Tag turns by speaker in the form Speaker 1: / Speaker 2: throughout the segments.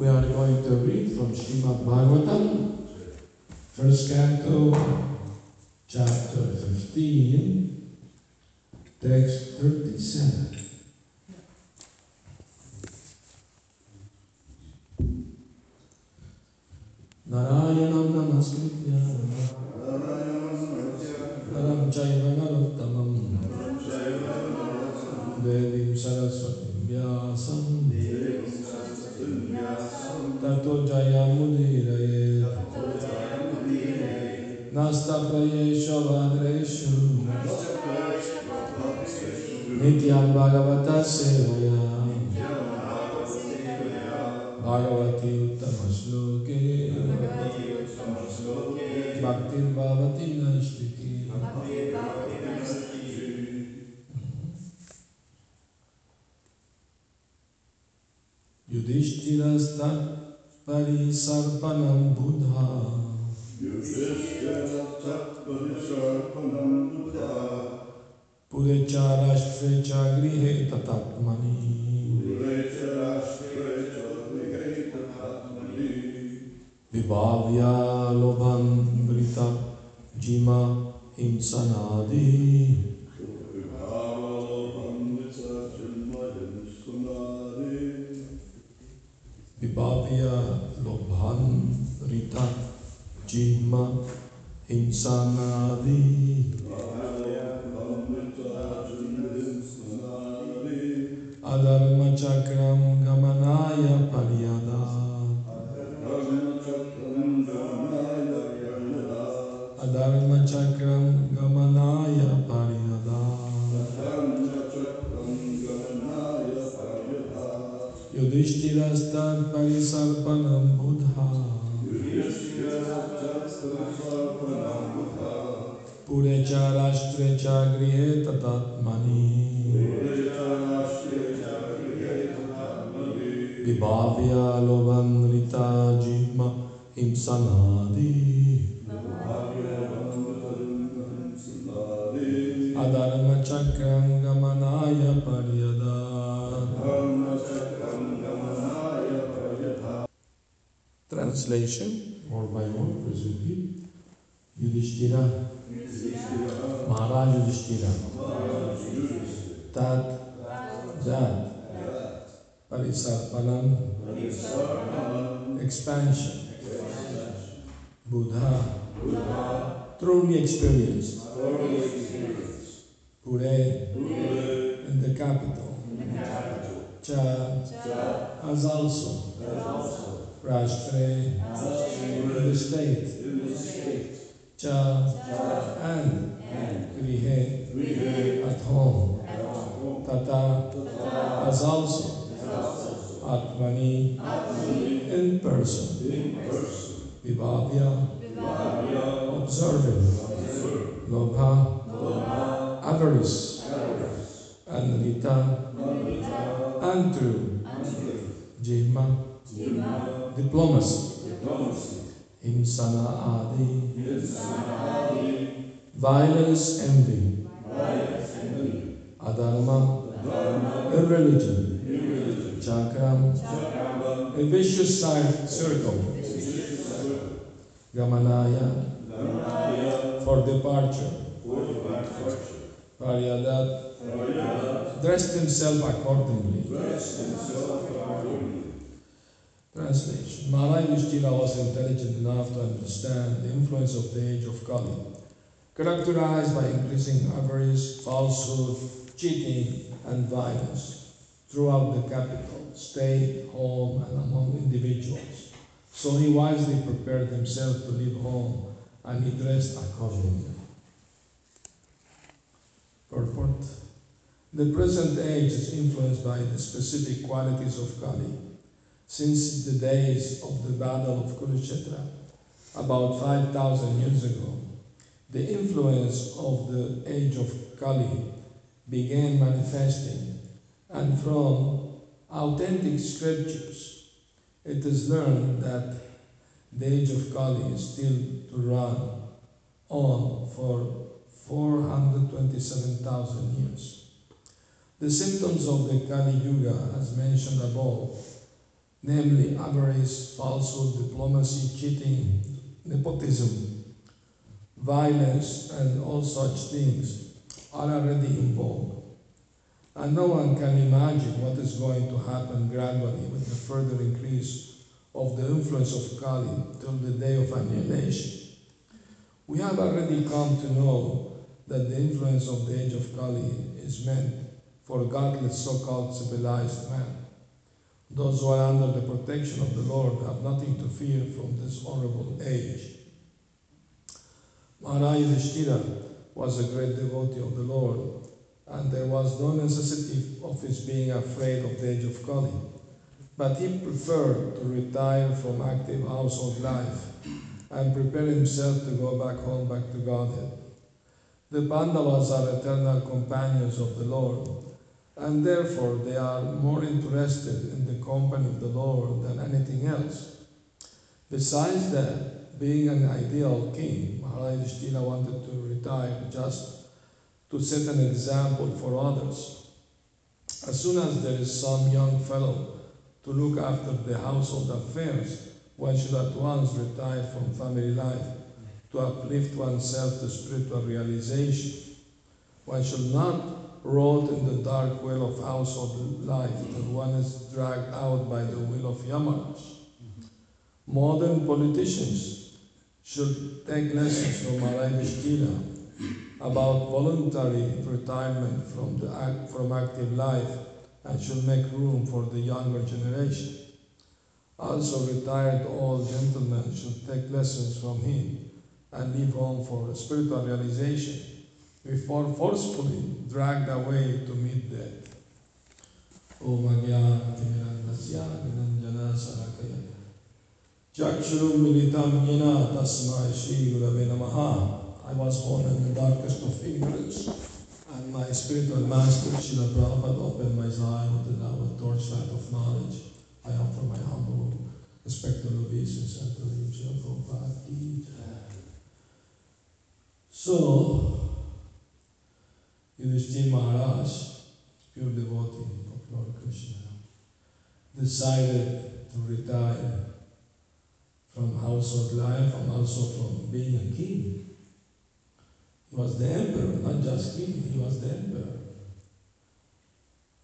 Speaker 1: We are going to read from Srimad Bhagavatam, first canto, chapter 15, text 37. Narayanam namaskritya Nityan Bhagavata Seva 平沙漫 Buddha, truly experienced, Pure, in the capital, Cha, as also, Rashtre, in the state, Cha, and Grihe, at home, Tata, as also, Atmani, in person, Vibhavya, observing, Lobha, avarice, and Rita, and true, Jima, diplomacy, Himsana Adi, violence, envy, Adharma, irreligion, Chakram, a vicious circle, Gamanaya, for departure, Paryadat, dressed himself accordingly. Translation Maharaj Yudhishthira was intelligent enough to understand the influence of the age of Kali, characterized by increasing avarice, falsehood, cheating, and violence throughout the capital, state, home, and among individuals. So he wisely prepared himself to leave home and he dressed accordingly. Purport The present age is influenced by the specific qualities of Kali. Since the days of the Battle of Kurukshetra, about 5,000 years ago, the influence of the age of Kali began manifesting, and from authentic scriptures, it is learned that the age of Kali is still to run on for 427,000 years. The symptoms of the Kali Yuga, as mentioned above, namely avarice, falsehood, diplomacy, cheating, nepotism, violence, and all such things are already involved. And no one can imagine what is going to happen gradually with the further increase of the influence of Kali till the day of annihilation. We have already come to know that the influence of the age of Kali is meant for godless so-called civilized man. Those who are under the protection of the Lord have nothing to fear from this horrible age. Maharaj Yudhishthira was a great devotee of the Lord, and there was no necessity of his being afraid of the age of Kali. But he preferred to retire from active household life and prepare himself to go back home, back to Godhead. The Pandavas are eternal companions of the Lord, and therefore they are more interested in the company of the Lord than anything else. Besides that, being an ideal king, Maharaj wanted to retire just to set an example for others. As soon as there is some young fellow to look after the household affairs, one should at once retire from family life to uplift oneself to spiritual realization. One should not rot in the dark well of household life till one is dragged out by the will of Yamaraj. Modern politicians should take lessons from Maharaj Yudhishthira about voluntary retirement from, the act, from active life and should make room for the younger generation. Also, retired old gentlemen should take lessons from him and leave home for spiritual realization before forcefully dragged away to meet death. Sarakaya Chakshurum Militam Yena Tasmai Shri Gurave Namaha I was born in the darkest of ignorance and my spiritual master Srila Prabhupada opened my eye with the torchlight of knowledge. I offer my humble respectful obeisance unto the Srila Prabhupada So, Yudhishthir Maharaj, pure devotee of Lord Krishna, decided to retire from household life and also from being a king. He was the emperor, not just king, he was the emperor.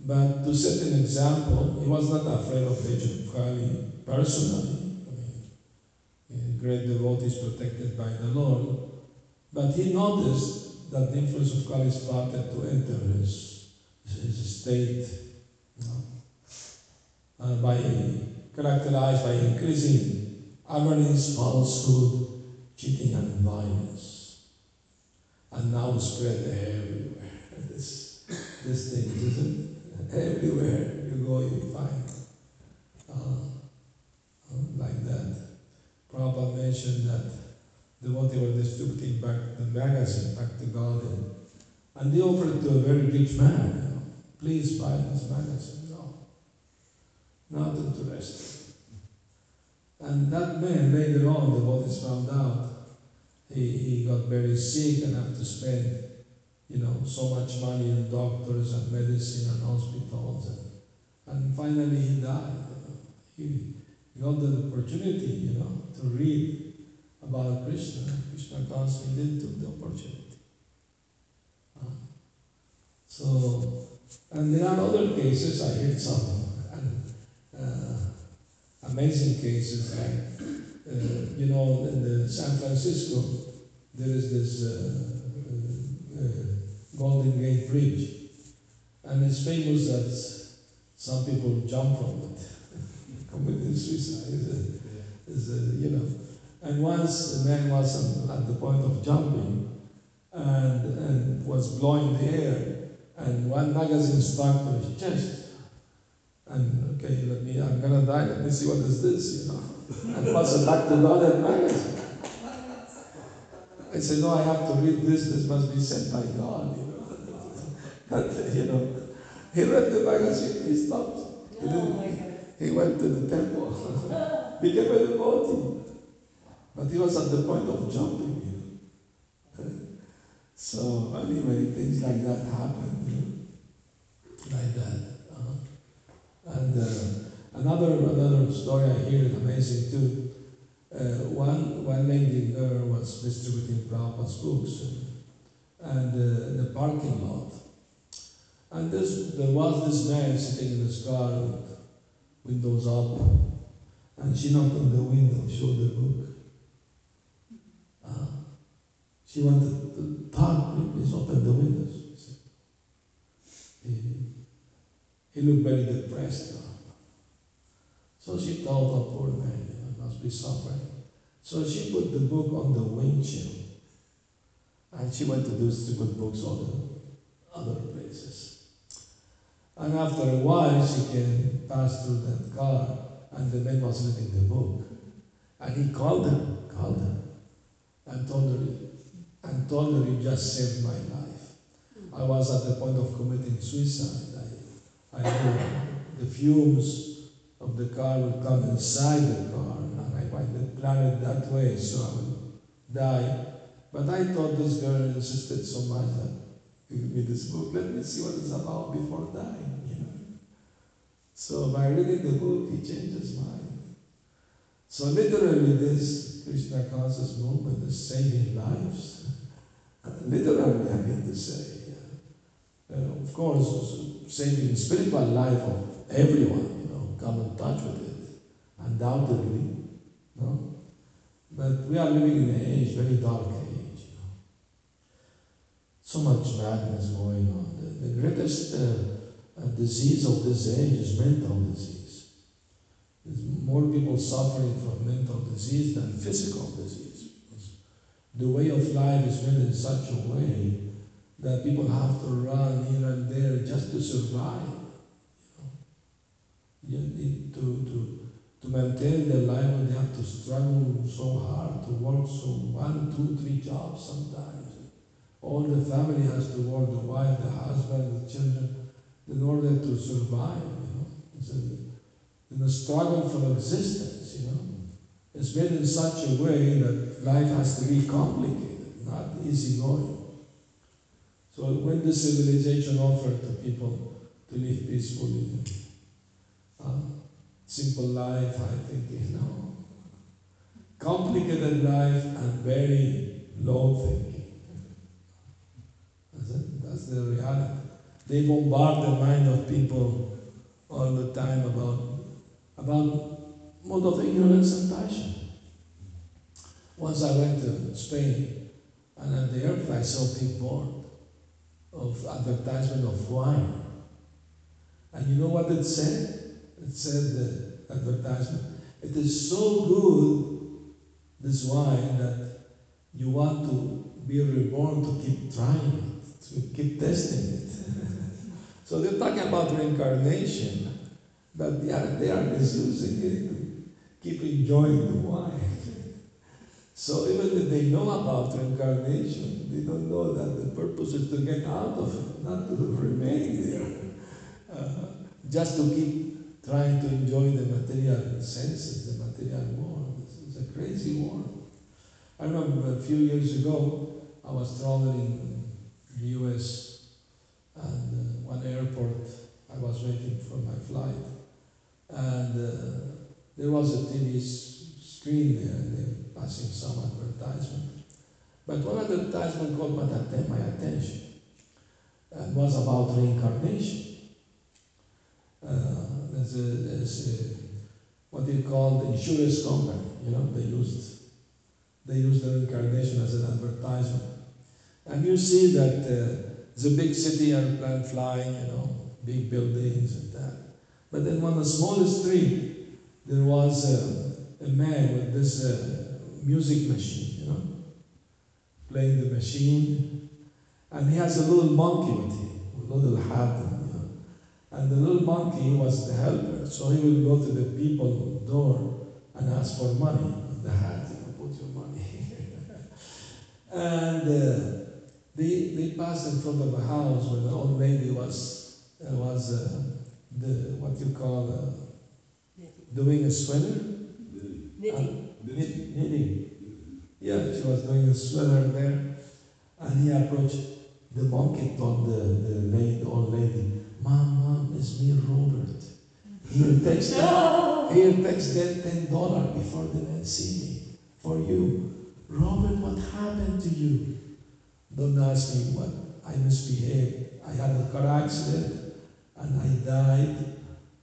Speaker 1: But to set an example, he was not afraid of Agent Kali personally. I mean, great is protected by the Lord. But he noticed that the influence of Kali started to enter his, his state, you know, uh, by characterized by increasing avarice, falsehood, cheating, and violence and now spread everywhere. this, this thing, isn't Everywhere you go, you find uh, uh, like that. Prabhupada mentioned that devotee were distributing back the magazine back to and, and they offered it to a very rich man. You know, Please buy this magazine. No, not interested. And that man later on, the devotees found out he, he got very sick and had to spend, you know, so much money on doctors and medicine and hospitals. And, and finally he died. He got the opportunity, you know, to read about Krishna. Krishna consciously didn't took the opportunity. So, and there are other cases, I heard some uh, amazing cases like uh, you know, in the San Francisco, there is this uh, uh, Golden Gate Bridge, and it's famous that some people jump from it, committing suicide. Is a, is a, you know, and once a man was at the point of jumping, and, and was blowing the air, and one magazine stuck to his chest. And okay, let me, I'm gonna die, let me see what is this, you know and was back to Godhead magazine. I said, no, I have to read this. This must be sent by God, you know. but, you know, he read the magazine, he stopped. He, didn't, he went to the temple, became a devotee. But he was at the point of jumping, you know. So, anyway, things like that happen, you know? like that. Uh, and uh, Another another story I hear is amazing too. Uh, one one lady there was distributing Prabhupada's books and uh, the parking lot. And this, there was this man sitting in his car with windows up, and she knocked on the window, showed the book. Uh, she wanted to talk, please open the windows. He, he looked very depressed. So she thought, oh, poor man, know, must be suffering. So she put the book on the windshield. And she went to distribute books all the other places. And after a while, she came, passed through that car, and the man was reading the book. And he called her, called her, and told her, and told her, you just saved my life. I was at the point of committing suicide. I, I knew the fumes of the car would come inside the car, and I might plan it that way so I would die. But I thought this girl insisted so much that give me this book, let me see what it's about before dying, you know. So by reading the book, he changed mind. So literally this Krishna conscious movement is saving lives. literally, I mean to say. Uh, of course, saving spiritual life of everyone come in touch with it, undoubtedly. No? But we are living in an age, very dark age. You know? So much madness going on. The, the greatest uh, uh, disease of this age is mental disease. There's more people suffering from mental disease than physical disease. The way of life is made in such a way that people have to run here and there just to survive. You need to, to, to maintain their life, and they have to struggle so hard, to work so one, two, three jobs sometimes. All the family has to work, the wife, the husband, the children, in order to survive, you know. It's a, in a struggle for existence, you know. It's made in such a way that life has to be complicated, not easy going. So when the civilization offered to people to live peacefully, simple life, I think, you know, complicated life and very low thinking. That's, it. That's the reality. They bombard the mind of people all the time about, about mode of ignorance and passion. Once I went to Spain, and at the airport I saw a big board of advertisement of wine. And you know what it said? It said the advertisement, it is so good, this wine, that you want to be reborn to keep trying it, to keep testing it. so they're talking about reincarnation, but they are, they are misusing it keep enjoying the wine. So even if they know about reincarnation, they don't know that the purpose is to get out of it, not to remain there. Uh, just to keep trying to enjoy the material senses, the material world. It's a crazy world. I remember a few years ago, I was traveling in the US and uh, one airport, I was waiting for my flight, and uh, there was a TV screen there, and they were passing some advertisement. But one advertisement caught my attention, and was about reincarnation. Uh, as a, as a what they call the insurance company. You know, they used they used the reincarnation as an advertisement. And you see that uh, a big city airplane flying, you know, big buildings and that. But then on the smallest street, there was a, a man with this uh, music machine, you know, playing the machine. And he has a little monkey with him, a little hat and the little monkey was the helper, so he would go to the people door and ask for money. The hat, you know, put your money. and uh, they, they passed in front of a house where the old lady was, uh, was uh, the, what you call, uh, doing a sweater?
Speaker 2: Knitting.
Speaker 1: knitting. Yeah, she was doing a sweater there. And he approached the monkey, told the, the, lady, the old lady, Mom, it's me, Robert. Here he'll here takes ten dollar before the men see me for you. Robert, what happened to you? Don't ask me what I misbehaved. I had a car accident and I died.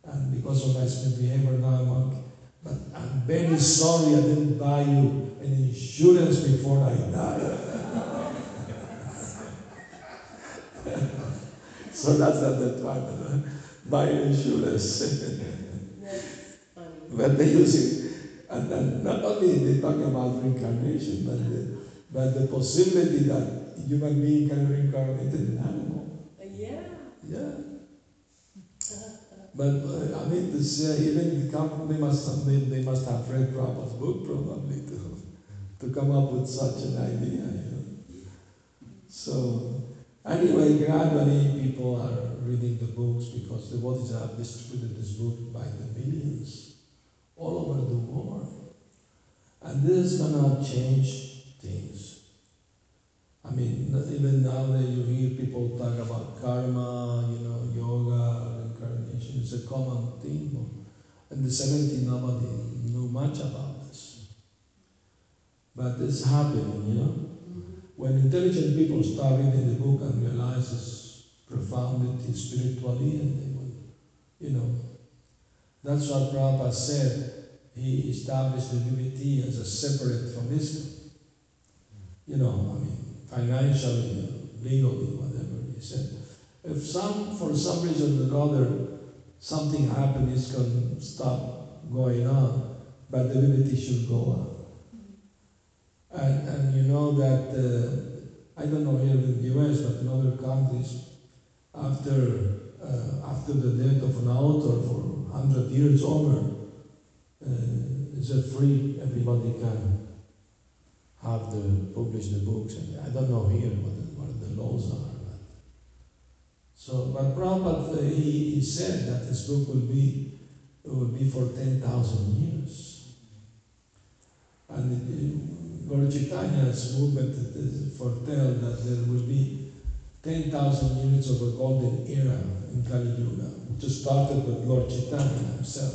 Speaker 1: And because of my misbehavior now I'm okay. But I'm very sorry I didn't buy you an insurance before I died. So that's not the time. Buy insurance.
Speaker 2: That's.
Speaker 1: But they use it, and then not only they talk about reincarnation, but the, but the possibility that human being can reincarnate in an animal.
Speaker 2: Uh, yeah.
Speaker 1: Yeah. But uh, I mean to say, even the company must have, they, they must have read Prabhupada's book probably to, to come up with such an idea. You know? So anyway, gradually people are reading the books because the devotees have distributed this book by the millions all over the world. And this is gonna change things. I mean, even now that you hear people talk about karma, you know, yoga, reincarnation, it's a common thing. In the 70s, nobody knew much about this. But it's happening, you know. When intelligent people start reading the book and realize its profundity spiritually, and they will, you know, that's what Prabhupada said. He established the BBT as a separate from ISKCON. You know, I mean, financially, legally, whatever he said. If some, for some reason or other, something happened, it's going to stop going on, but the BBT should go on. And, and you know that, uh, I don't know here in the US, but in other countries, after, uh, after the death of an author for 100 years over, uh, is it free? Everybody can have the, publish the books. And I don't know here what the, what the laws are. But. So, but Prabhupada, uh, he, he said that this book will be, will be for 10,000 years. And Lord Chaitanya's movement foretell that there will be 10,000 years of a golden era in Kali Yuga, which started with Lord Chaitanya himself.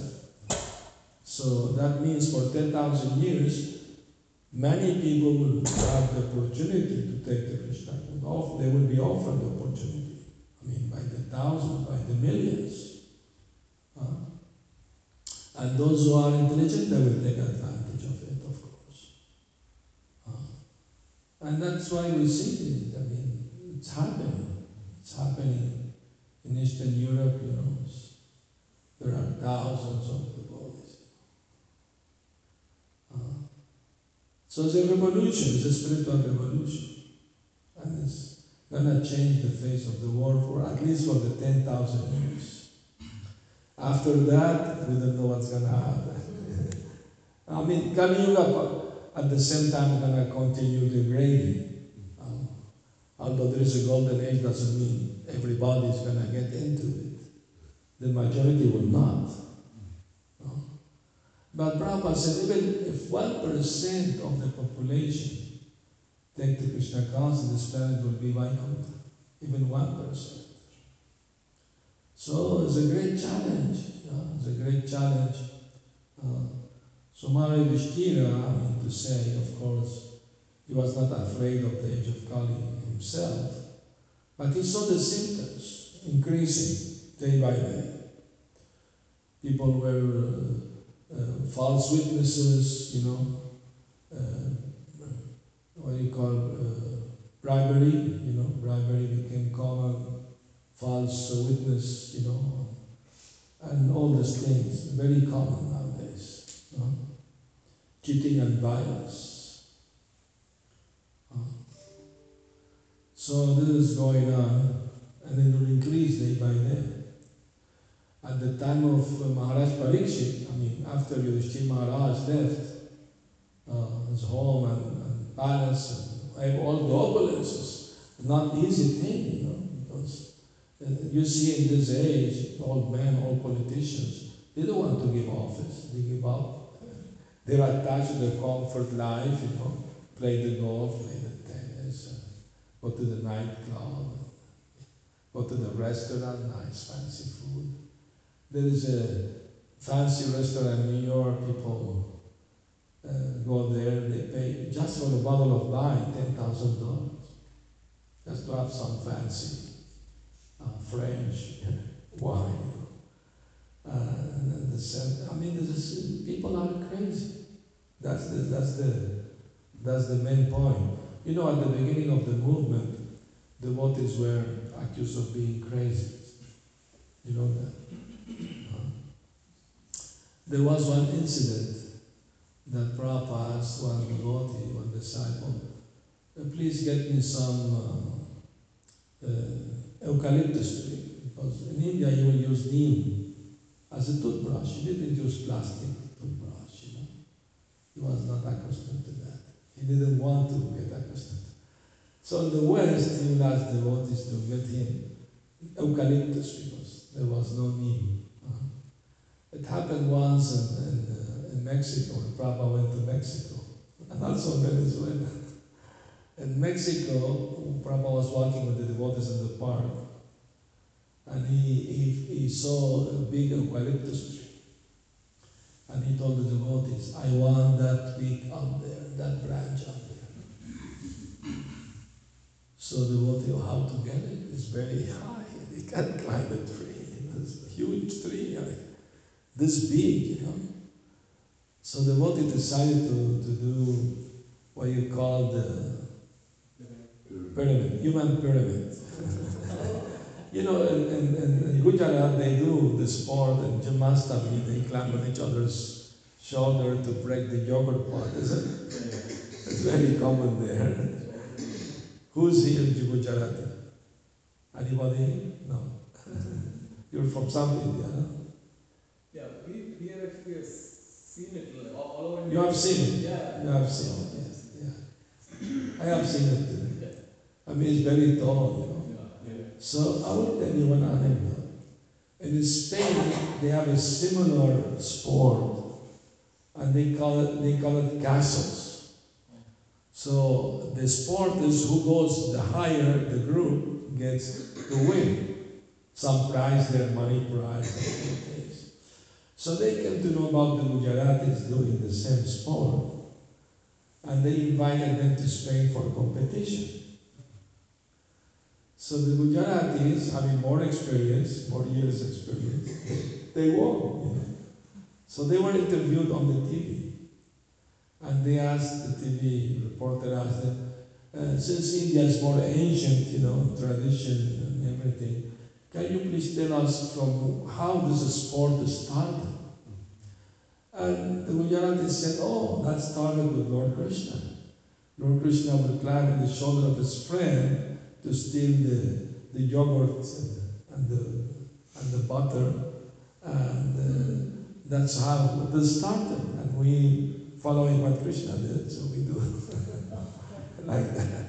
Speaker 1: So that means for 10,000 years, many people will have the opportunity to take the Krishna. They will be offered the opportunity. I mean, by the thousands, by the millions. And those who are intelligent, they will take advantage of it, of course. Uh, and that's why we see it. I mean, it's happening. It's happening in Eastern Europe, you know. There are thousands of devotees. Uh, so it's a revolution, it's a spiritual revolution. And it's gonna change the face of the world for at least for the 10,000 years. After that, we don't know what's gonna happen. I mean, Kali Yuga at the same time I'm gonna continue degrading. Um, although there is a golden age, doesn't mean everybody is gonna get into it. The majority will not. No? But Prabhupada said, even if 1% of the population take the Krishna consciousness, this planet will be Vaikuntha. Even 1%. So it's a great challenge. It's a great challenge. Uh, so Mara Yudhishthira, I mean to say, of course, he was not afraid of the age of Kali himself, but he saw the symptoms increasing day by day. People were uh, uh, false witnesses, you know, uh, what do you call uh, bribery, you know, bribery became common, false witness, you know, and all these things, very common? Cheating and violence. So this is going on, and it will increase day by day. At the time of uh, Maharaj Parikshit, I mean, after Yudhishthira Maharaj left uh, his home and, and palace and all the opulences, not easy thing, you know, because uh, you see in this age, old men, all politicians, they don't want to give office, they give up. They're attached to their comfort life, you know, play the golf, play the tennis, uh, go to the nightclub, go to the restaurant, nice fancy food. There is a fancy restaurant in New York, people uh, go there, they pay just for a bottle of wine, ten thousand dollars, just to have some fancy uh, French wine. Uh, the I mean, is, people are crazy. That's the that's the that's the main point. You know, at the beginning of the movement, devotees were accused of being crazy. You know that. There was one incident that Prabhupada asked one devotee, one disciple, "Uh, please get me some uh, uh, eucalyptus tree. Because in India you will use neem as a toothbrush. You didn't use plastic. He was not accustomed to that. He didn't want to get accustomed. So in the West, he would ask devotees to get him eucalyptus because there was no neem. Uh-huh. It happened once in, in, uh, in Mexico. Prabhupada went to Mexico and also Venezuela. In Mexico, Prabhupada was walking with the devotees in the park and he, he, he saw a big eucalyptus tree. And he told the devotees, I want that twig up there, that branch up there. So the devotee, oh, how to get it? It's very high. He can't climb the tree. It's a huge tree, like this big, you know. So the devotee decided to, to do what you call the pyramid, human pyramid. you know, in, in, in Gujarat they do the sport and Janmashtami, they climb on each other's shoulder to break the yogurt pot, isn't it? It's very common there. Who's here in Gujarati? Anybody? No. You're from South India, no?
Speaker 3: Yeah, we, we have actually seen it all, all over.
Speaker 1: You have seen it?
Speaker 3: Yeah.
Speaker 1: You have seen it, yes. Yeah. I have seen it. I mean, it's very tall, you know. So I will tell you one anecdote. In Spain, they have a similar sport, and they call it they call it castles. So the sport is who goes the higher the group gets to win. Some prize, their money prize. So they came to know about the Gujaratis doing the same sport, and they invited them to Spain for competition. So the Gujaratis, having more experience, more years experience, they won. You know. So they were interviewed on the TV. And they asked, the TV reporter asked them, uh, since India is more ancient, you know, tradition and everything, can you please tell us from how this sport started? And the Gujaratis said, oh, that started with Lord Krishna. Lord Krishna would climb on the shoulder of his friend to steal the, the yogurt and, the, and the butter. And uh, that's how this started. And we following what Krishna did, so we do like that.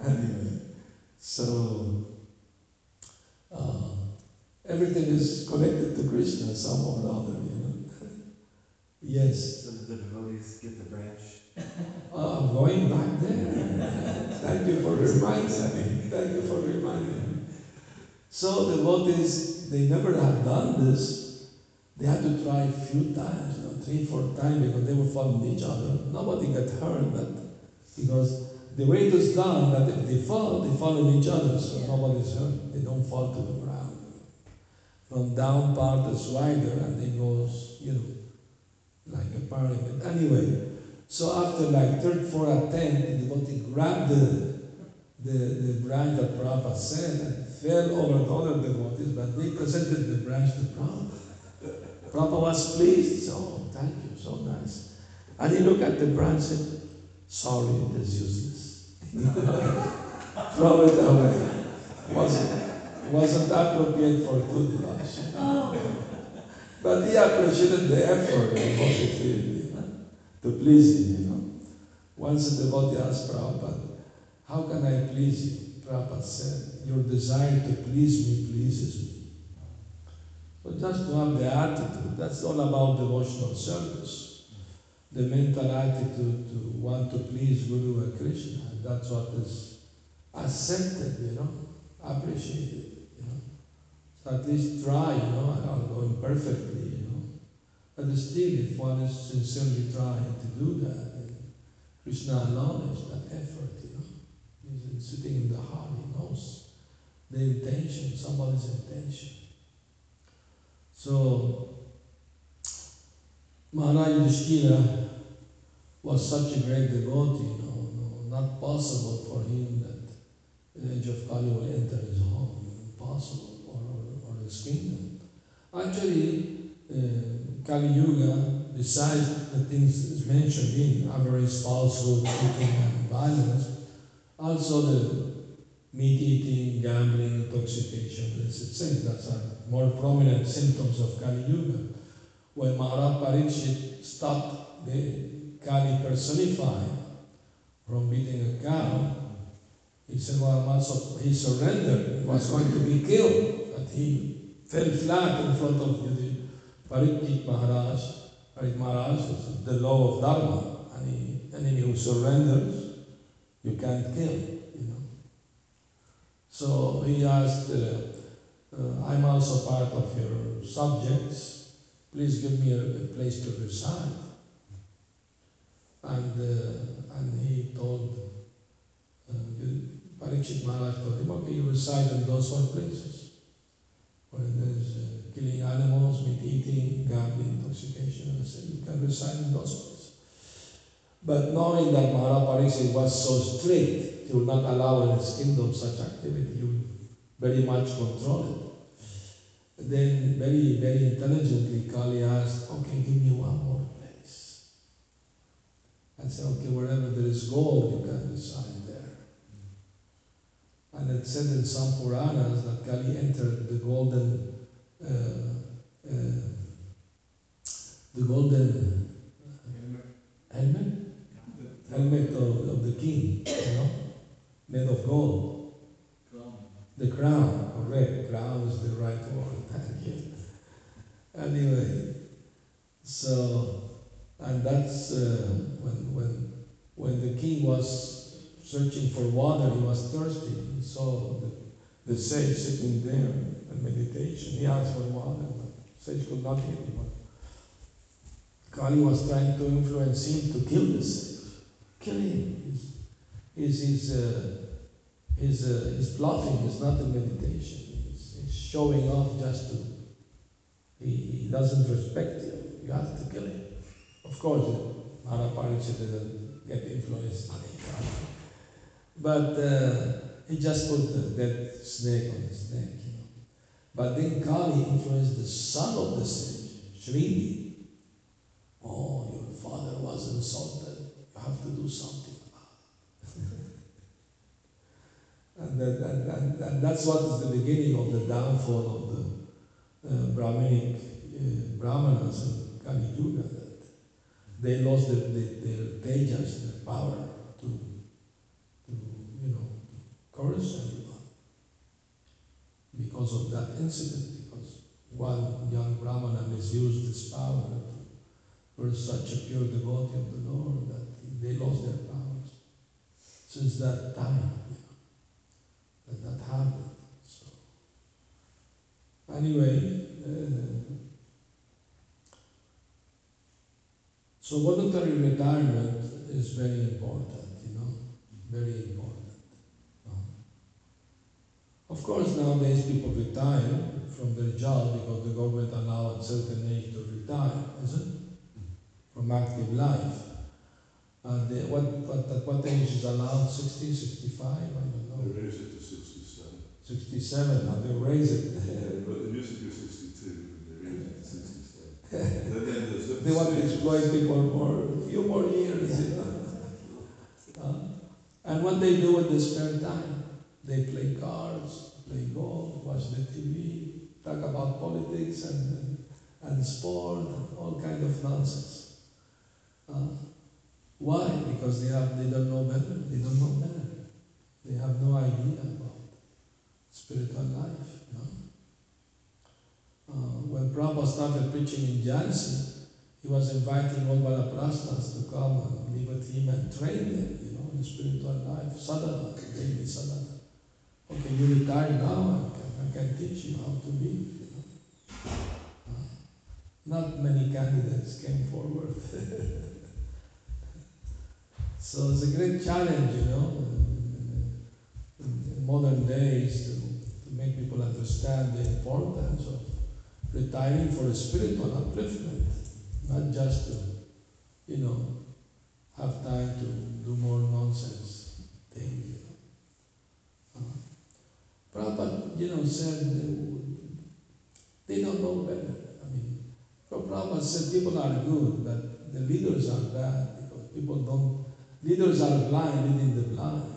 Speaker 1: anyway, so uh, everything is connected to Krishna somehow or other, you know. yes.
Speaker 4: So the devotees get the branch?
Speaker 1: Oh, I'm going back there. Thank you for reminding me. Thank you for reminding me. So the devotees, they never have done this. They had to try a few times, you know, three, four times, because they were following each other. Nobody got hurt, but because the way it is done, that if they fall, they follow each other, so nobody's hurt. They don't fall to the ground. From down part is wider, and it goes, you know, like a pyramid. Anyway, so after like third, fourth attempt, the devotee grabbed the, the, the branch that Prabhupada said and fell over the other devotees, but they presented the branch to Prabhupada. Prabhupada was pleased. He said, oh, thank you, so nice. And he looked at the branch and said, sorry, it is useless. Throw it away. Wasn't, wasn't appropriate for toothbrush. Oh. But he appreciated the effort the devotee did, you know, to please him, you know. Once a devotee asked Prabhupada, how can I please you? Prabhupada said, your desire to please me pleases me. So just to have the attitude, that's all about devotional service. The mental attitude to want to please Guru and Krishna. That's what is accepted, you know, appreciated, you know. So at least try, you know, go imperfectly, But still, if one is sincerely trying to do that, Krishna acknowledges that effort, you know. He's sitting in the heart, he knows the intention, somebody's intention. So, Maharaj Yudhishthira was such a great devotee, you know, no, not possible for him that the age of Kali will enter his home, impossible, or, or, or his kingdom. Actually, uh, Kali Yuga, besides the things mentioned in avarice, falsehood, cheating, and violence, also the meat eating, gambling, intoxication, etc. That's are more prominent symptoms of Kali Yuga. When Maharaj Parikshit stopped the Kali personified from beating a cow, he said, well, also, he surrendered, he was going to be killed, but he fell flat in front of the Parikshit Maharaj. Parikshit Maharaj is the law of Dharma, he, enemy who surrenders, you can't kill, you know. So he asked, uh, uh, I'm also part of your subjects, please give me a, a place to reside. And, uh, and he told, uh, Parikshit Maharaj told him, okay, you reside in those four places. Where there's uh, killing animals, meat eating, gambling, intoxication, and I said, you can reside in those places. But knowing that Maharaj was so strict, he would not allow in his kingdom such activity, he would very much control it. Then very, very intelligently, Kali asked, okay, give me one more place. I said, okay, wherever there is gold, you can reside there. And it said in some Puranas that Kali entered the golden, the golden helmet, helmet of, of the king, you know, made of gold.
Speaker 3: Crown.
Speaker 1: The crown, correct, crown is the right word. Anyway, so, and that's uh, when, when, when the king was searching for water, he was thirsty. He saw the, the sage sitting there in meditation. He asked for water, but sage could not give him. one. Kali was trying to influence him to kill the sage. Kill him. He's, he's, he's, uh, he's, uh, he's bluffing, he's not in meditation. He's, he's showing off just to, he, he doesn't respect you. You have to kill him. Of course, Maharaj Parikshit didn't get influenced by it. But uh, he just put dead snake on his neck. But then Kali influenced the son of the sage, Sringi. Oh, your father was insulted. You have to do something about it. and, that, and, and, and that's what is the beginning of the downfall of the uh, Brahminic uh, Brahmanas in Kali Yuga. That they lost their, their, their tejas, their power to, to, you know, curse everyone because of that incident, because one young Brahmana misused his power were such a pure devotee of the Lord that they lost their powers. Since that time, you know, that that happened. So, anyway, uh, so voluntary retirement is very important, you know, very important. Of course, nowadays people retire from their job because the government allows at certain age to retire, isn't it? From active life. And what, what, at what age is allowed? 60, 65? I don't know.
Speaker 5: They raised it to 67.
Speaker 1: 67, now they raise it.
Speaker 5: Yeah, but it used to be 62, they raised it to 67. then, then there's different
Speaker 1: They want to exploit people more, a few more years, you know. Uh, and what they do with their spare time? They play cards, play golf, watch the TV, talk about politics and, and sport, and all kind of nonsense. Uh, why? Because they have they don't know better. They don't know better. They have no idea about spiritual life. Know? uh, when Prabhupada started preaching in Jhansi, he was inviting all vanaprasthas to come and live with him and train them, you know, in spiritual life, sadhana, daily sadhana. Okay, you retire now I can, can teach you how to live. You know. Not many candidates came forward. so it's a great challenge, you know, in modern days to, to make people understand the importance of retiring for a spiritual upliftment, not just to, you know, have time to do more nonsense things. You know. Uh, Prabhupada, you know, said they, don't know better. I mean, Prabhupada said people are good, but the leaders are bad because people don't, leaders are blind leading the blind.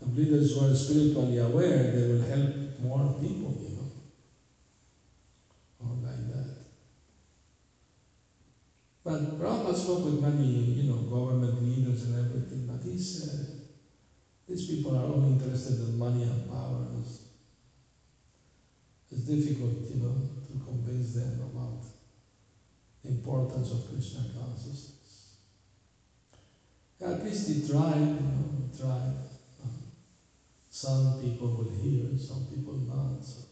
Speaker 1: If leaders who are spiritually aware, they will help more people, you know. Or like that. But Prabhupada spoke with many, you know, government leaders and everything, but he said, these people are only interested in money and power. It's, it's difficult, you know, to convince them about the importance of Krishna consciousness. At least he tried, you know, he tried. Uh, some people will hear, some people not. So.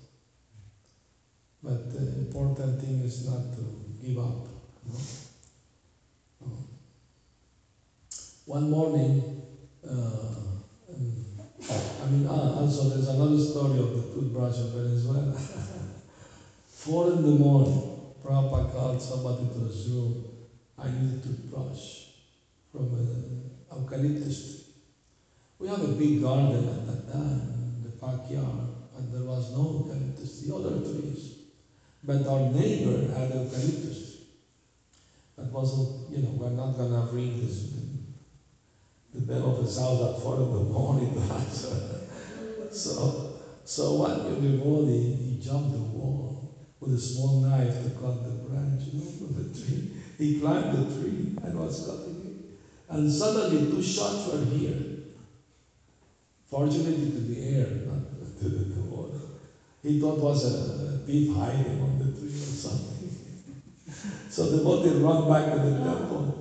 Speaker 1: But the important thing is not to give up. You know? Oh. One morning, uh, mean, ah, also there's another story of the toothbrush of Venezuela. Four in the morning, Prabhupada called somebody to his room. I need a toothbrush from an eucalyptus tree. We have a big garden at that time, the backyard, and there was no eucalyptus tree, other trees. But our neighbor had eucalyptus tree. That wasn't, you know, we're not gonna ring this the bell of his house at four in the morning. so, so one devotee, he jumped the wall with a small knife to cut the branch, from the tree. He climbed the tree and was cutting it. And suddenly two shots were here. Fortunately to the air, not to the wall. He thought was a, a thief hiding on the tree or something. so the devotee ran back to the temple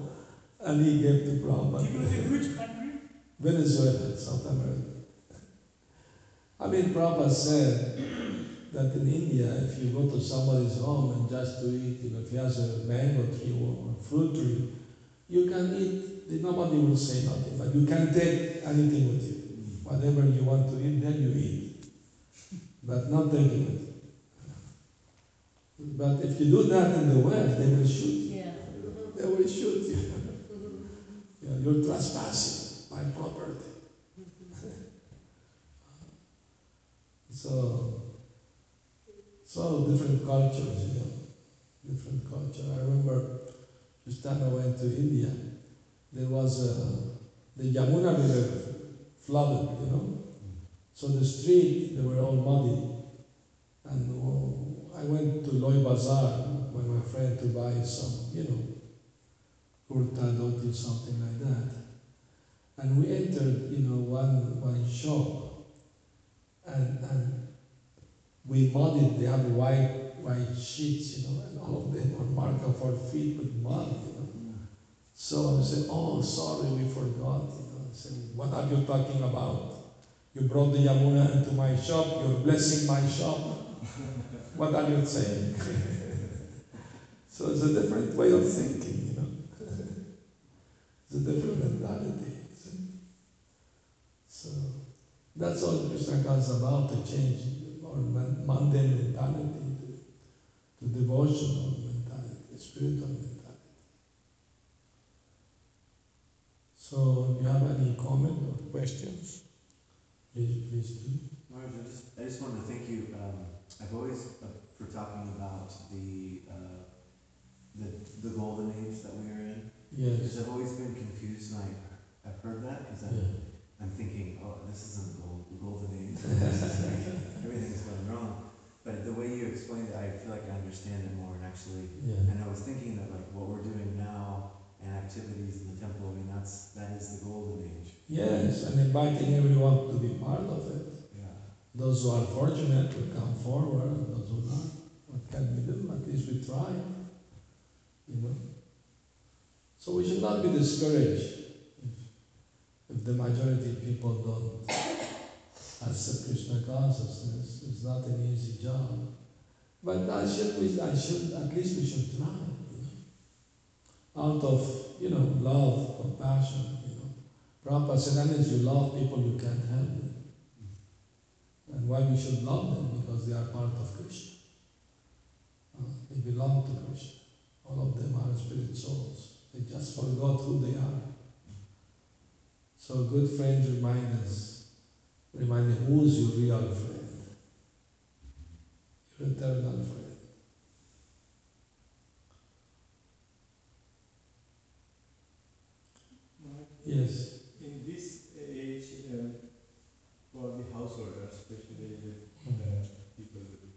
Speaker 1: and he gave to Prabhupada.
Speaker 2: which country?
Speaker 1: Venezuela, South America. I mean, Prabhupada said that in India, if you go to somebody's home and just to eat, you know, if he has a mango tree or a fruit tree, you can eat, nobody will say nothing, but you can take anything with you. Whatever you want to eat, then you eat. But not taking it. But if you do that in the West, they will shoot you.
Speaker 2: Yeah.
Speaker 1: They will shoot you. You're trespassing my property. so, so different cultures, you know, different culture. I remember this time I went to India. There was a, the Yamuna River flooded, you know. So the street they were all muddy, and uh, I went to Loi Bazaar with my friend to buy some, you know, kurta, dhoti, something like that. And we entered, you know, one, one shop and, and we muddied, they have white, white sheets, you know, and all of them were marked off our feet with mud, you know. So I said, oh, sorry, we forgot, you know. I said, what are you talking about? You brought the Yamuna into my shop, you're blessing my shop. what are you saying? so it's a different way of thinking. It's a different mentality. So that's all Krishna is about to change our mundane mentality to, to devotional mentality, spiritual mentality. So if you have any comment or questions, please please do.
Speaker 4: I just, I just wanted to thank you. Um, I've always, uh, for talking about the, uh, the, the golden age that.
Speaker 1: Yes.
Speaker 4: Because I've always been confused and I, I've heard that because I'm,
Speaker 1: Yeah.
Speaker 4: I'm thinking, oh, this isn't the gold, the golden age. This is everything's going wrong. But the way you explained it, I feel like I understand it more and actually,
Speaker 1: Yeah.
Speaker 4: and I was thinking that like what we're doing now and activities in the temple, I mean, that's, that is the golden age.
Speaker 1: Yes, and inviting everyone to be part of it.
Speaker 4: Yeah.
Speaker 1: Those who are fortunate will come forward, and those who not, what can we do? At least we try. You know? So we should not be discouraged if, the majority of people don't accept Krishna consciousness. It's not an easy job. But I should, I should, at least we should try, you know. Out of, you know, love, compassion, you know. Prabhupada said, unless you love people, you can't help them. And why we should love them? Because they are part of Krishna. Uh, they belong to Krishna. All of them are spirit souls. They just forgot who they are. So good friends remind us, remind me who's your real friend? Your eternal friend. Yes.
Speaker 6: In this age, uh, for the householders, especially with uh, people with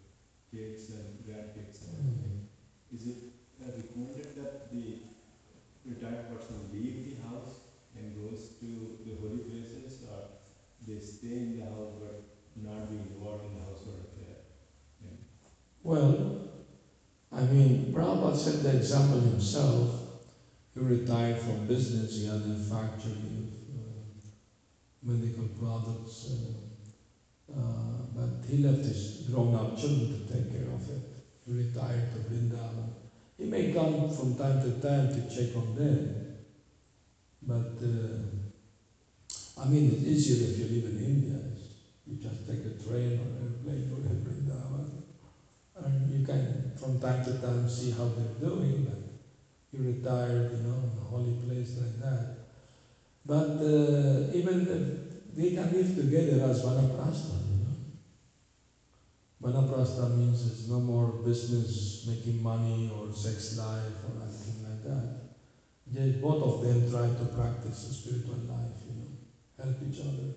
Speaker 6: kids and grandkids and everything, is it uh, recommended that the retired person leave the house and goes to the holy places, or they stay in the house but not be involved in the household affair? And
Speaker 1: Well, I mean, Prabhupada set the example himself. He retired from business, he had a factory of uh, medical products, uh, uh, but he left his grown up children to take care of it. He retired to Vrindavan. He may come from time to time to check on them, but uh, I mean, it's easier if you live in India. It's- You just take a train or airplane, go to Vrindavan. And you can, from time to time, see how they're doing, but you retired, you know, in a holy place like that. But uh, even they can live together as vanaprastha, you know. Vanaprastha means it's no more business, making money or sex life or anything like that. Just both of them try to practice the spiritual life, you know, help each other.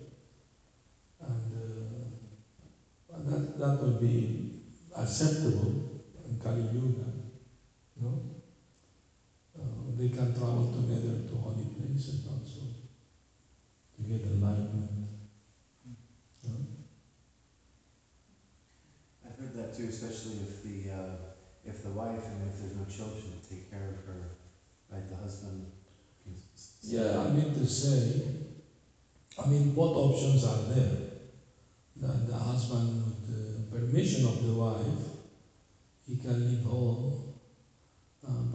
Speaker 1: And uh, that, that would be acceptable in Kali Yuga, no? Uh, they can travel together to holy places also to get enlightenment.
Speaker 4: I've heard that too, especially if the, uh, if the wife and if there's no children to take care of her, right, the husband can. s- s-
Speaker 1: Yeah, I mean to say, I mean both options are there. That the husband, with the permission of the wife, he can leave home.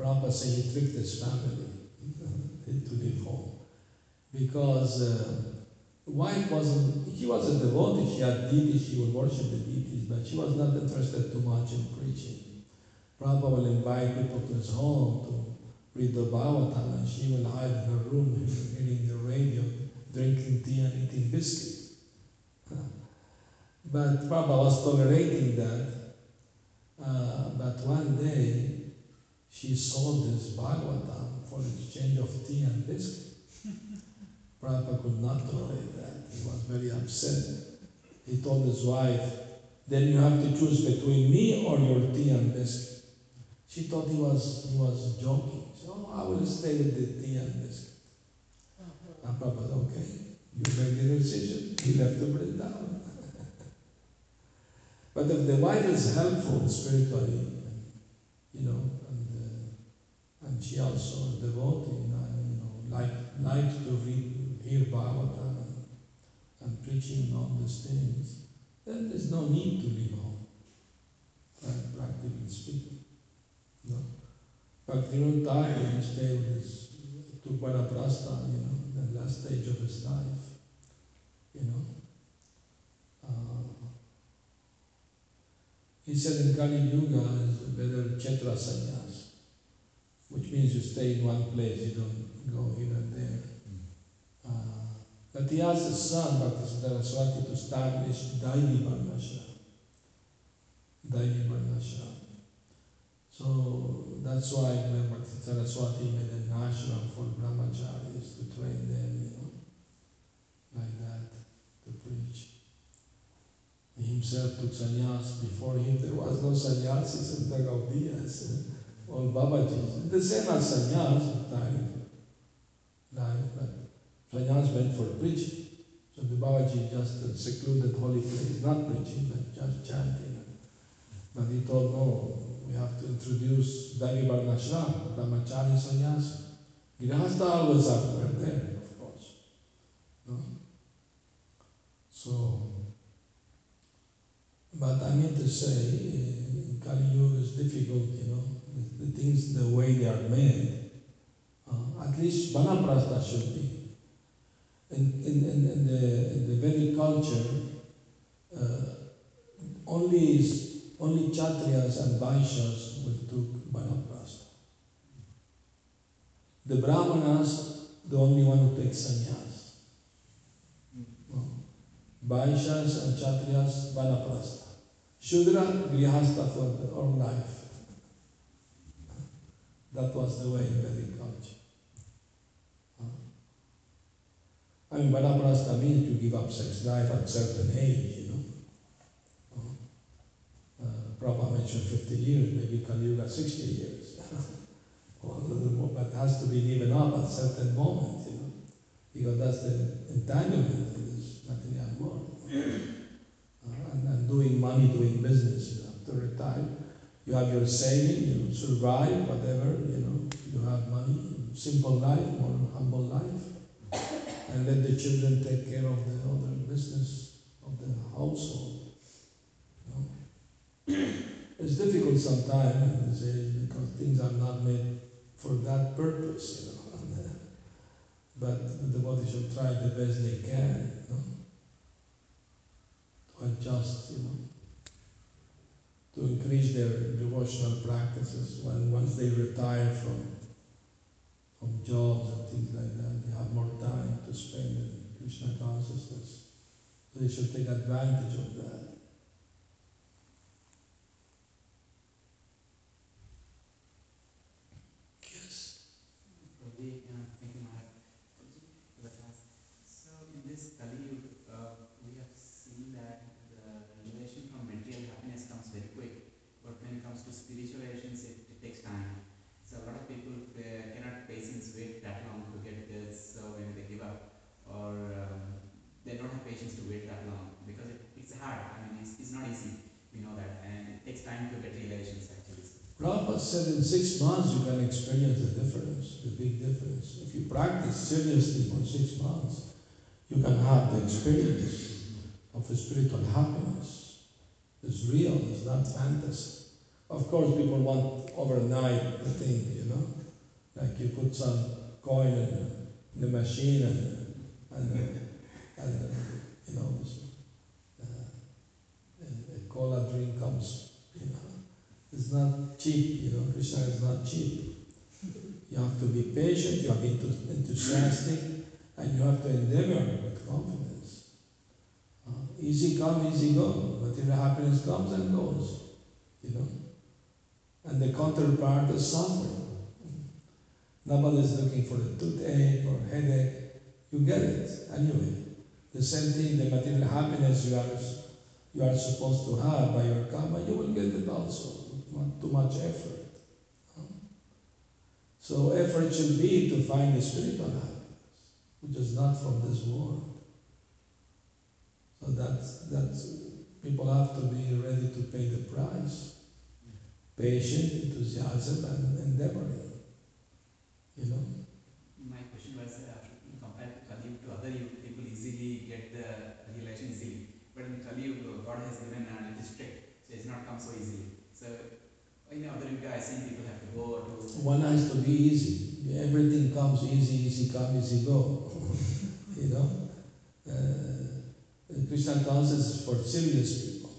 Speaker 1: Prabhupada said he tricked his family to leave home because uh, wife wasn't. She was a devotee. She had deities. She would worship the deities, but she was not interested too much in preaching. Prabhupada will invite people to his home to read the Bhagavatam and she will hide in her room hearing the radio, drinking tea and eating biscuits. But Prabhupada was tolerating that. Uh, but one day she sold this Bhagavatam for exchange of tea and biscuit. Prabhupada could not tolerate that. He was very upset. He told his wife, then you have to choose between me or your tea and biscuit. She thought he was he was joking. So oh, I will stay with the tea and biscuit. Uh-huh. And Papa said, okay, you make the decision. He left to Vrindavan. but if the wife is helpful spiritually, you know, and she also is devotee, you know, you know, like likes to read, hear Bhagavatam and, and preaching on these things, then there's no need to leave home. Right, practically speaking. No. But Tirunatari, he stayed with his, to Vanaprastha, you know, the last stage of his life, you know. Uh, he said in Kali Yuga is better kshetra which means you stay in one place, you don't go here and there. Uh, but he asked his son, Bhaktisiddhanta Saraswati, to establish Daivi Varnashram. Daivi Varnashram. So that's why when Saraswati made an ashram for brahmacharis to train them, you know, like that, to preach. He himself took sannyas. Before him, there was no sannyasis and the Gaudiyas, all Babajis. The same as sannyas, time, life, but sannyas meant for preaching. So the Babaji just uh, secluded holy place, not preaching, but just chanting. But he told, no, we have to introduce Daivi Varnashram, Brahmachari Sannyasi. Grihastha always are there, of course. No? So, But I mean to say, uh, Kali Yuga is difficult, you know, the, things the way they are made. Uh, at least Vanaprastha should be. In, in, in, in, the, in the Vedic culture, uh, only, only Kshatriyas and Vaishyas will took Vanaprastha. The Brahmanas, the only one who takes sannyas. No. Vaishyas and Kshatriyas, Vanaprastha. Shudra, Grihastha for the, all life. That was the way culture. Uh, I mean, Vanaprastha means to give up sex life at certain age, you know. Uh, Prabhupada mentioned 50 years, maybe Kali Yuga 60 years. or a little more, but it has to be given up at certain moment, you know. Because that's the entanglement in this material world. Uh, and, and doing money, doing business, you have to retire. You have your saving, you survive, whatever, you know, you have money, simple life, more humble life. And let the children take care of the other business of the household. You know? It's difficult sometimes in this age because things are not made for that purpose, you know. Uh, but the body should try the best they can, you know, to adjust, you know, to increase their devotional practices when once they retire from from jobs and things like that, they have more time to spend in Krishna consciousness. So they should take advantage of that. Yes.
Speaker 7: Probably, you know, thinking I have the class. So in this Kali Yuga, uh, we have seen that the relation from material happiness comes very quick, but when it comes to spiritual relations, it, it takes time. So a lot of people uh, cannot patience wait that long to get this, so when they give up, or um, they don't have patience to wait that long because it, it's hard. I mean, it's, it's not easy. We know that, and it takes time to get relations actually.
Speaker 1: Prabhupada said in six months you can experience the difference, the big difference. If you practice seriously for six months, you can have the experience of spiritual happiness. It's real, it's not fantasy. Of course, people want overnight the thing, you know, like you put some coin in, in the machine and, and, uh, and uh, you know, uh, a cola drink comes, you know. It's not cheap, you know, Krishna is not cheap. You have to be patient, you have to be enthusiastic, and you have to endeavor with confidence. Uh, easy come, easy go. Material happiness comes and goes, you know. And the counterpart is suffering. Nobody is looking for a toothache or headache. You get it anyway. The same thing, the material happiness you are you are supposed to have by your karma, you will get it also. Not too much effort. So effort should be to find the spiritual happiness, which is not from this world. So that's that's people have to be ready to pay the price. Patient, enthusiasm, and endeavoring. You know.
Speaker 7: My question was uh, compared to Kali to other people easily get the realization easily. But in Kali God has given an it is strict, so it's not come so easily. So in other Yuga, I see people have to go.
Speaker 1: One has to be easy. Everything comes easy, easy come, easy go. you know. Uh, Krishna consciousness is for serious people,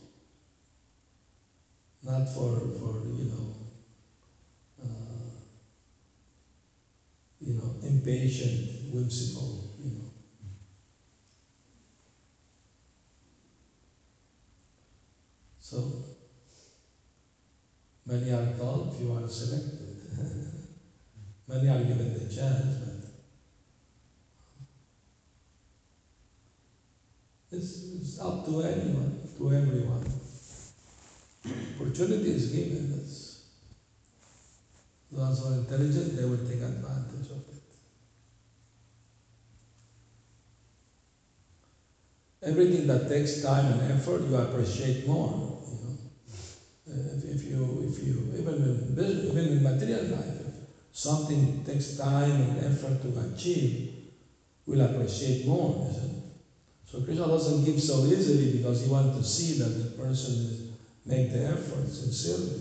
Speaker 1: not for for you know. Uh, you know, impatient, whimsical, you know. So, many are called, few are selected. many are given the chance, but it's, it's up to anyone, to everyone. Opportunity is given. It's, those who are intelligent, they will take advantage of it. Everything that takes time and effort, you appreciate more. Uh, if, you, if you, even in business, even in material life, if something takes time and effort to achieve, we'll appreciate more, isn't it? So Krishna doesn't give so easily because he wants to see that the person is, make the effort sincerely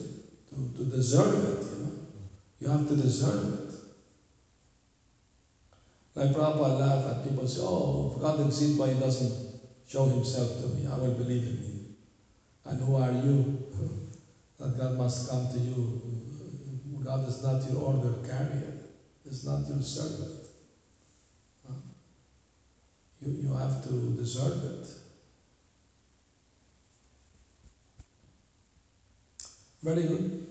Speaker 1: to, to deserve it, you know. You have to deserve it. Like Prabhupada laugh at people say, oh, if God exists, why he doesn't show himself to me? I will believe in him. And who are you? That God must come to you. God is not your order carrier. It's not your servant. You, you have to deserve it. Very good.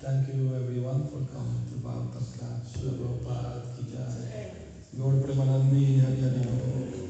Speaker 1: Thank you everyone for coming to Bhagavatam class. Prabhupada ki jai. Gaur Premanandi Hari Hari.